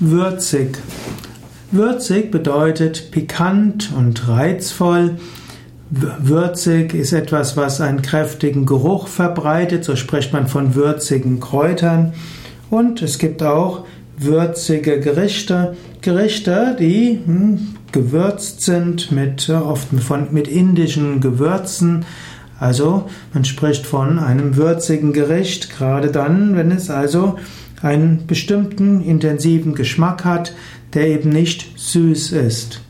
Würzig. Würzig bedeutet pikant und reizvoll. Würzig ist etwas, was einen kräftigen Geruch verbreitet, so spricht man von würzigen Kräutern. Und es gibt auch würzige Gerichte, Gerichte, die hm, gewürzt sind mit oft von, mit indischen Gewürzen. Also man spricht von einem würzigen Gericht, gerade dann, wenn es also einen bestimmten intensiven Geschmack hat, der eben nicht süß ist.